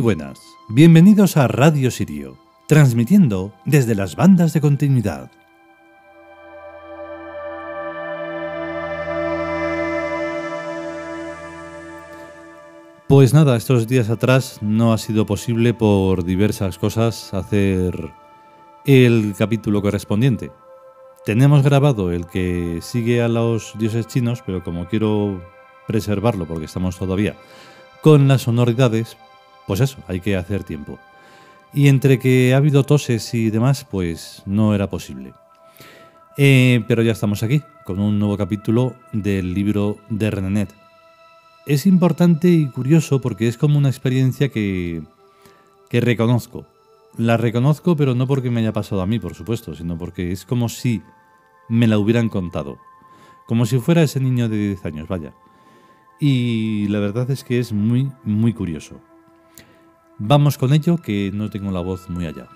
Buenas, bienvenidos a Radio Sirio, transmitiendo desde las bandas de continuidad. Pues nada, estos días atrás no ha sido posible por diversas cosas hacer el capítulo correspondiente. Tenemos grabado el que sigue a los dioses chinos, pero como quiero preservarlo porque estamos todavía con las sonoridades, pues eso, hay que hacer tiempo. Y entre que ha habido toses y demás, pues no era posible. Eh, pero ya estamos aquí, con un nuevo capítulo del libro de Renenet, es importante y curioso porque es como una experiencia que, que reconozco. La reconozco, pero no porque me haya pasado a mí, por supuesto, sino porque es como si me la hubieran contado. Como si fuera ese niño de 10 años, vaya. Y la verdad es que es muy, muy curioso. Vamos con ello, que no tengo la voz muy allá.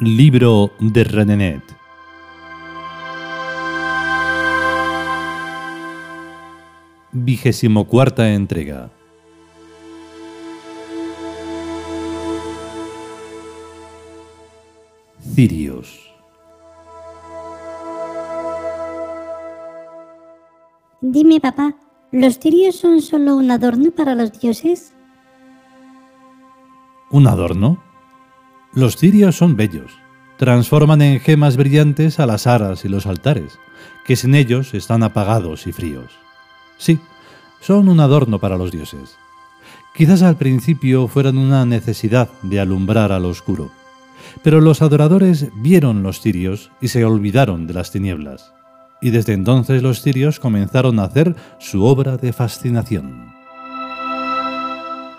Libro de Renenet. Vigésimo cuarta entrega. Cirios. Dime, papá, ¿los cirios son solo un adorno para los dioses? ¿Un adorno? Los cirios son bellos. Transforman en gemas brillantes a las aras y los altares, que sin ellos están apagados y fríos. Sí, son un adorno para los dioses. Quizás al principio fueran una necesidad de alumbrar al oscuro, pero los adoradores vieron los cirios y se olvidaron de las tinieblas, y desde entonces los cirios comenzaron a hacer su obra de fascinación.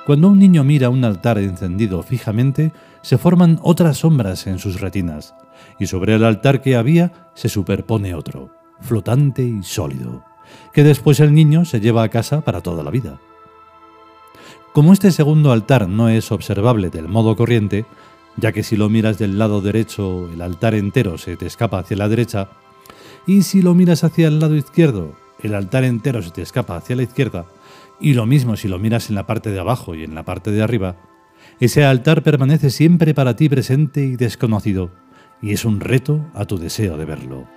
Cuando un niño mira un altar encendido fijamente, se forman otras sombras en sus retinas, y sobre el altar que había se superpone otro, flotante y sólido, que después el niño se lleva a casa para toda la vida. Como este segundo altar no es observable del modo corriente, ya que si lo miras del lado derecho el altar entero se te escapa hacia la derecha, y si lo miras hacia el lado izquierdo el altar entero se te escapa hacia la izquierda, y lo mismo si lo miras en la parte de abajo y en la parte de arriba, ese altar permanece siempre para ti presente y desconocido, y es un reto a tu deseo de verlo.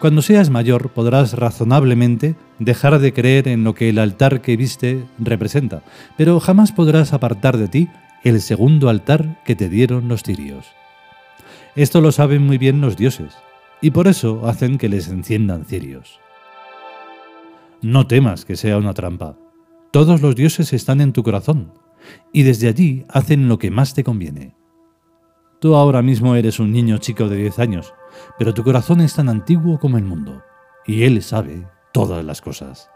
Cuando seas mayor podrás razonablemente dejar de creer en lo que el altar que viste representa, pero jamás podrás apartar de ti el segundo altar que te dieron los tirios. Esto lo saben muy bien los dioses, y por eso hacen que les enciendan cirios. No temas que sea una trampa. Todos los dioses están en tu corazón, y desde allí hacen lo que más te conviene. Tú ahora mismo eres un niño chico de 10 años, pero tu corazón es tan antiguo como el mundo, y él sabe todas las cosas.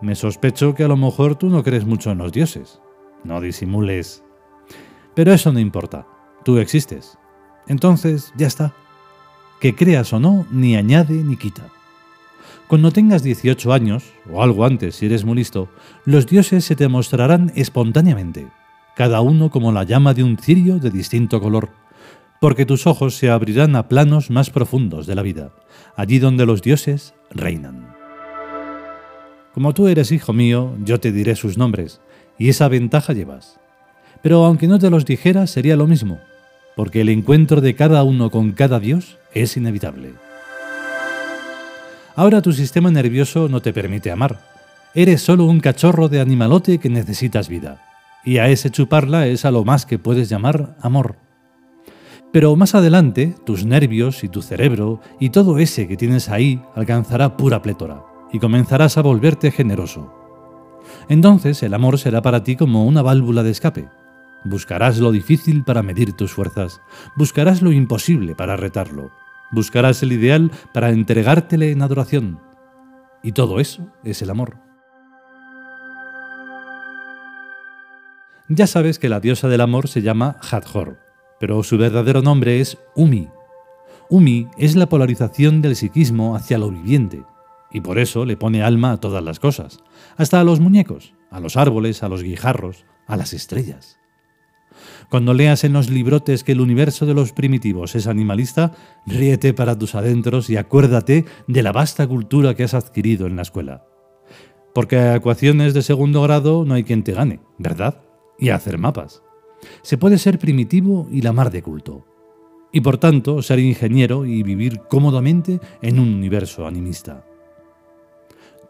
Me sospecho que a lo mejor tú no crees mucho en los dioses. No disimules. Pero eso no importa. Tú existes. Entonces, ya está. Que creas o no, ni añade ni quita. Cuando tengas 18 años, o algo antes si eres muy listo, los dioses se te mostrarán espontáneamente, cada uno como la llama de un cirio de distinto color, porque tus ojos se abrirán a planos más profundos de la vida, allí donde los dioses reinan. Como tú eres hijo mío, yo te diré sus nombres, y esa ventaja llevas. Pero aunque no te los dijera, sería lo mismo, porque el encuentro de cada uno con cada dios es inevitable. Ahora tu sistema nervioso no te permite amar. Eres solo un cachorro de animalote que necesitas vida. Y a ese chuparla es a lo más que puedes llamar amor. Pero más adelante, tus nervios y tu cerebro y todo ese que tienes ahí alcanzará pura plétora y comenzarás a volverte generoso. Entonces el amor será para ti como una válvula de escape. Buscarás lo difícil para medir tus fuerzas, buscarás lo imposible para retarlo, Buscarás el ideal para entregártele en adoración. Y todo eso es el amor. Ya sabes que la diosa del amor se llama Hathor, pero su verdadero nombre es Umi. Umi es la polarización del psiquismo hacia lo viviente, y por eso le pone alma a todas las cosas, hasta a los muñecos, a los árboles, a los guijarros, a las estrellas. Cuando leas en los librotes que el universo de los primitivos es animalista, ríete para tus adentros y acuérdate de la vasta cultura que has adquirido en la escuela. Porque a ecuaciones de segundo grado no hay quien te gane, ¿verdad? y hacer mapas. Se puede ser primitivo y la mar de culto. Y por tanto ser ingeniero y vivir cómodamente en un universo animista.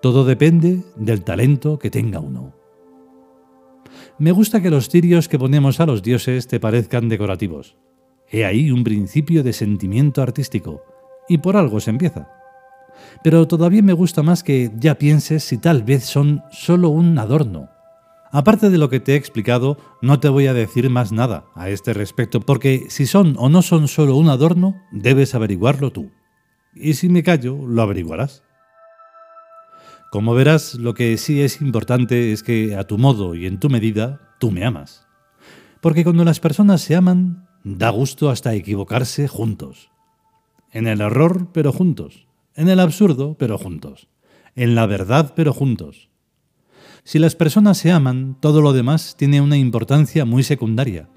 Todo depende del talento que tenga uno. Me gusta que los cirios que ponemos a los dioses te parezcan decorativos. He ahí un principio de sentimiento artístico, y por algo se empieza. Pero todavía me gusta más que ya pienses si tal vez son solo un adorno, Aparte de lo que te he explicado, no te voy a decir más nada a este respecto, porque si son o no son solo un adorno, debes averiguarlo tú. Y si me callo, lo averiguarás. Como verás, lo que sí es importante es que a tu modo y en tu medida, tú me amas. Porque cuando las personas se aman, da gusto hasta equivocarse juntos. En el error, pero juntos. En el absurdo, pero juntos. En la verdad, pero juntos si las personas se aman, todo lo demás tiene una importancia muy secundaria.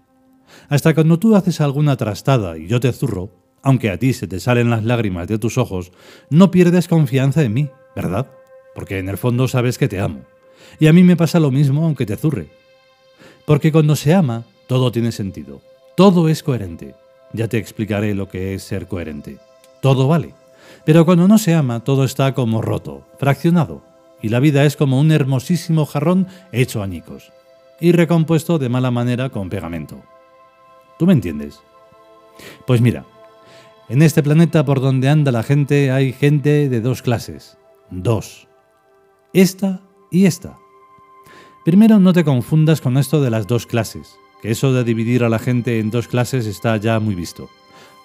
Hasta cuando tú haces alguna trastada y yo te zurro, aunque a ti se te salen las lágrimas de tus ojos, no pierdes confianza en mí, ¿verdad? Porque en el fondo sabes que te amo. Y a mí me pasa lo mismo aunque te zurre. Porque cuando se ama, todo tiene sentido. Todo es coherente. Ya te explicaré lo que es ser coherente. Todo vale. Pero cuando no se ama, todo está como roto, fraccionado, y la vida es como un hermosísimo jarrón hecho añicos y recompuesto de mala manera con pegamento. ¿Tú me entiendes? Pues mira, en este planeta por donde anda la gente hay gente de dos clases. Dos. Esta y esta. Primero no te confundas con esto de las dos clases, que eso de dividir a la gente en dos clases está ya muy visto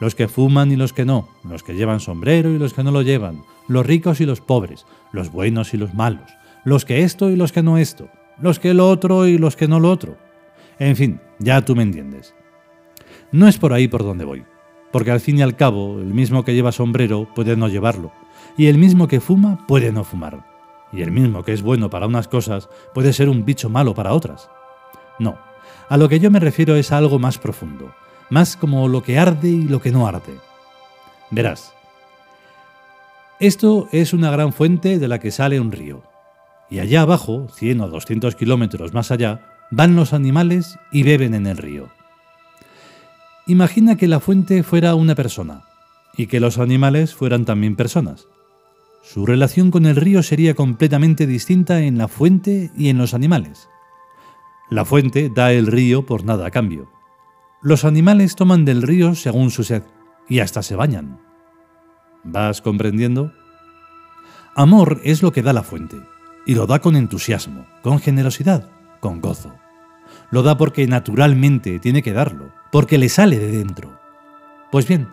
los que fuman y los que no, los que llevan sombrero y los que no lo llevan, los ricos y los pobres, los buenos y los malos, los que esto y los que no esto, los que lo otro y los que no lo otro. En fin, ya tú me entiendes. No es por ahí por donde voy, porque al fin y al cabo el mismo que lleva sombrero puede no llevarlo, y el mismo que fuma puede no fumar, y el mismo que es bueno para unas cosas puede ser un bicho malo para otras. No, a lo que yo me refiero es a algo más profundo, más como lo que arde y lo que no arde. Verás, esto es una gran fuente de la que sale un río, y allá abajo, 100 o 200 kilómetros más allá, van los animales y beben en el río. Imagina que la fuente fuera una persona, y que los animales fueran también personas. Su relación con el río sería completamente distinta en la fuente y en los animales. La fuente da el río por nada a cambio. Los animales toman del río según su sed y hasta se bañan. ¿Vas comprendiendo? Amor es lo que da la fuente, y lo da con entusiasmo, con generosidad, con gozo. Lo da porque naturalmente tiene que darlo, porque le sale de dentro. Pues bien,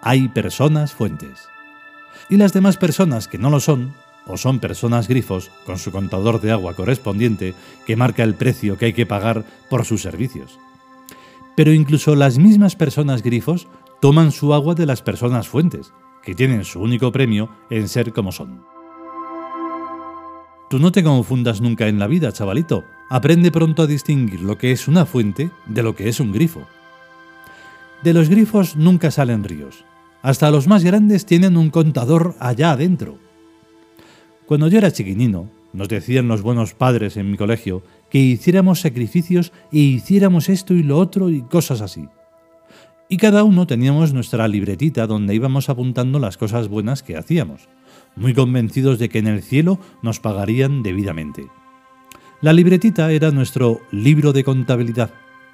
hay personas fuentes. Y las demás personas que no lo son, o son personas grifos con su contador de agua correspondiente que marca el precio que hay que pagar por sus servicios pero incluso las mismas personas grifos toman su agua de las personas fuentes, que tienen su único premio en ser como son. Tú no te confundas nunca en la vida, chavalito. Aprende pronto a distinguir lo que es una fuente de lo que es un grifo. De los grifos nunca salen ríos. Hasta los más grandes tienen un contador allá adentro. Cuando yo era chiquinino, nos decían los buenos padres en mi colegio que hiciéramos sacrificios e hiciéramos esto y lo otro y cosas así. Y cada uno teníamos nuestra libretita donde íbamos apuntando las cosas buenas que hacíamos, muy convencidos de que en el cielo nos pagarían debidamente. La libretita era nuestro libro de contabilidad,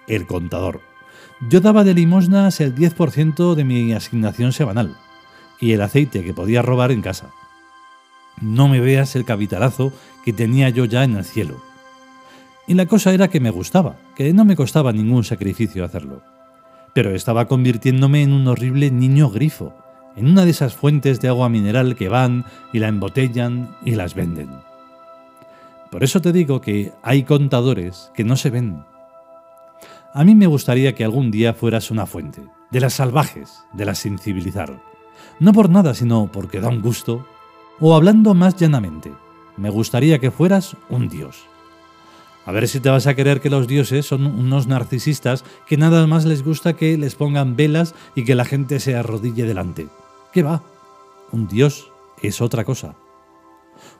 el contador. Yo daba de limosnas el 10% de mi asignación semanal y el aceite que podía robar en casa. No me veas el capitalazo que tenía yo ya en el cielo. Y la cosa era que me gustaba, que no me costaba ningún sacrificio hacerlo. Pero estaba convirtiéndome en un horrible niño grifo, en una de esas fuentes de agua mineral que van y la embotellan y las venden. Por eso te digo que hay contadores que no se ven. A mí me gustaría que algún día fueras una fuente, de las salvajes, de las sin civilizar. No por nada, sino porque da un gusto. O hablando más llanamente, me gustaría que fueras un dios. A ver si te vas a creer que los dioses son unos narcisistas que nada más les gusta que les pongan velas y que la gente se arrodille delante. ¿Qué va? Un dios es otra cosa.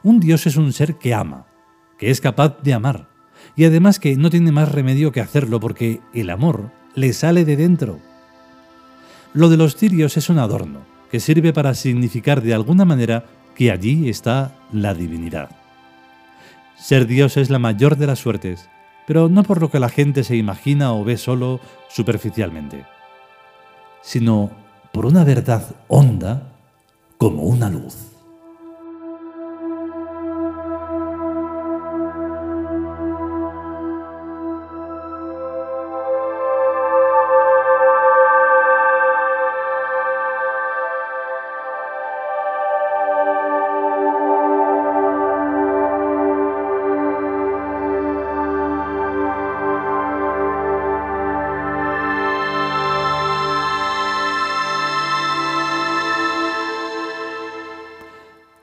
Un dios es un ser que ama, que es capaz de amar, y además que no tiene más remedio que hacerlo porque el amor le sale de dentro. Lo de los cirios es un adorno, que sirve para significar de alguna manera que allí está la divinidad. Ser Dios es la mayor de las suertes, pero no por lo que la gente se imagina o ve solo superficialmente, sino por una verdad honda como una luz.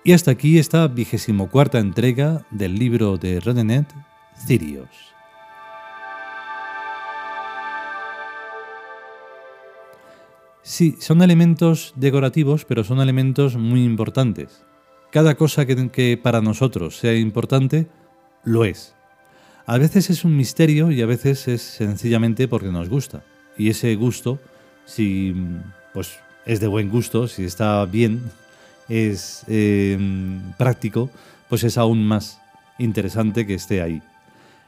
Y hasta aquí esta vigésimo cuarta entrega del libro de Renenet, Cirios. Sí, son elementos decorativos, pero son elementos muy importantes. Cada cosa que, que, para nosotros sea importante, lo es. A veces es un misterio y a veces es sencillamente porque nos gusta. Y ese gusto, si pues es de buen gusto, si está bien, es em, práctico, pues es aún más interesante que esté ahí.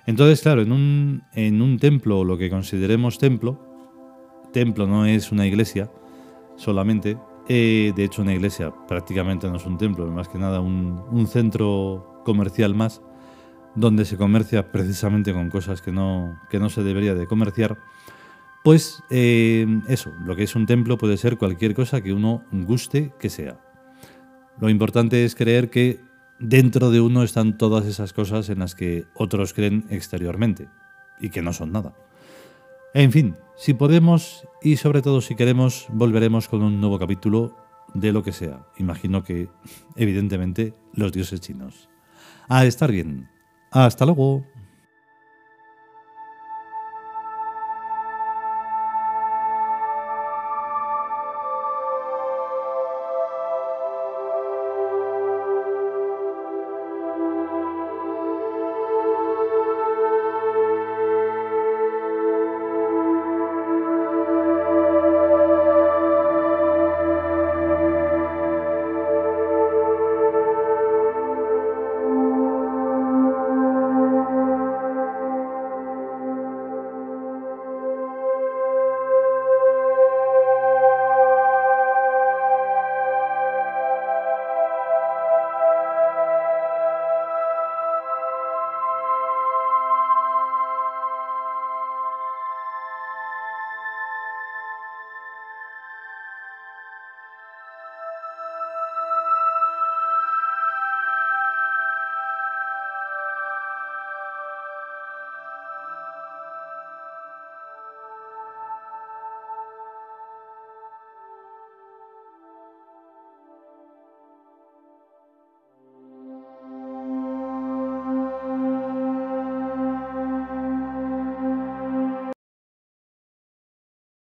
Entonces, claro, en un, en un templo, lo que consideremos templo, templo no es una iglesia solamente, eh, de hecho una iglesia prácticamente no es un templo, más que nada un, centro comercial más, donde se comercia precisamente con cosas que no, que no se debería de comerciar, pues em, eso, lo que es un templo puede ser cualquier cosa que uno guste que sea. Lo importante es creer que dentro de uno están todas esas cosas en las que otros creen exteriormente y que no son nada. En fin, si podemos y sobre todo si queremos, volveremos con un nuevo capítulo de lo que sea. Imagino que, evidentemente, los dioses chinos. A estar bien. Hasta luego.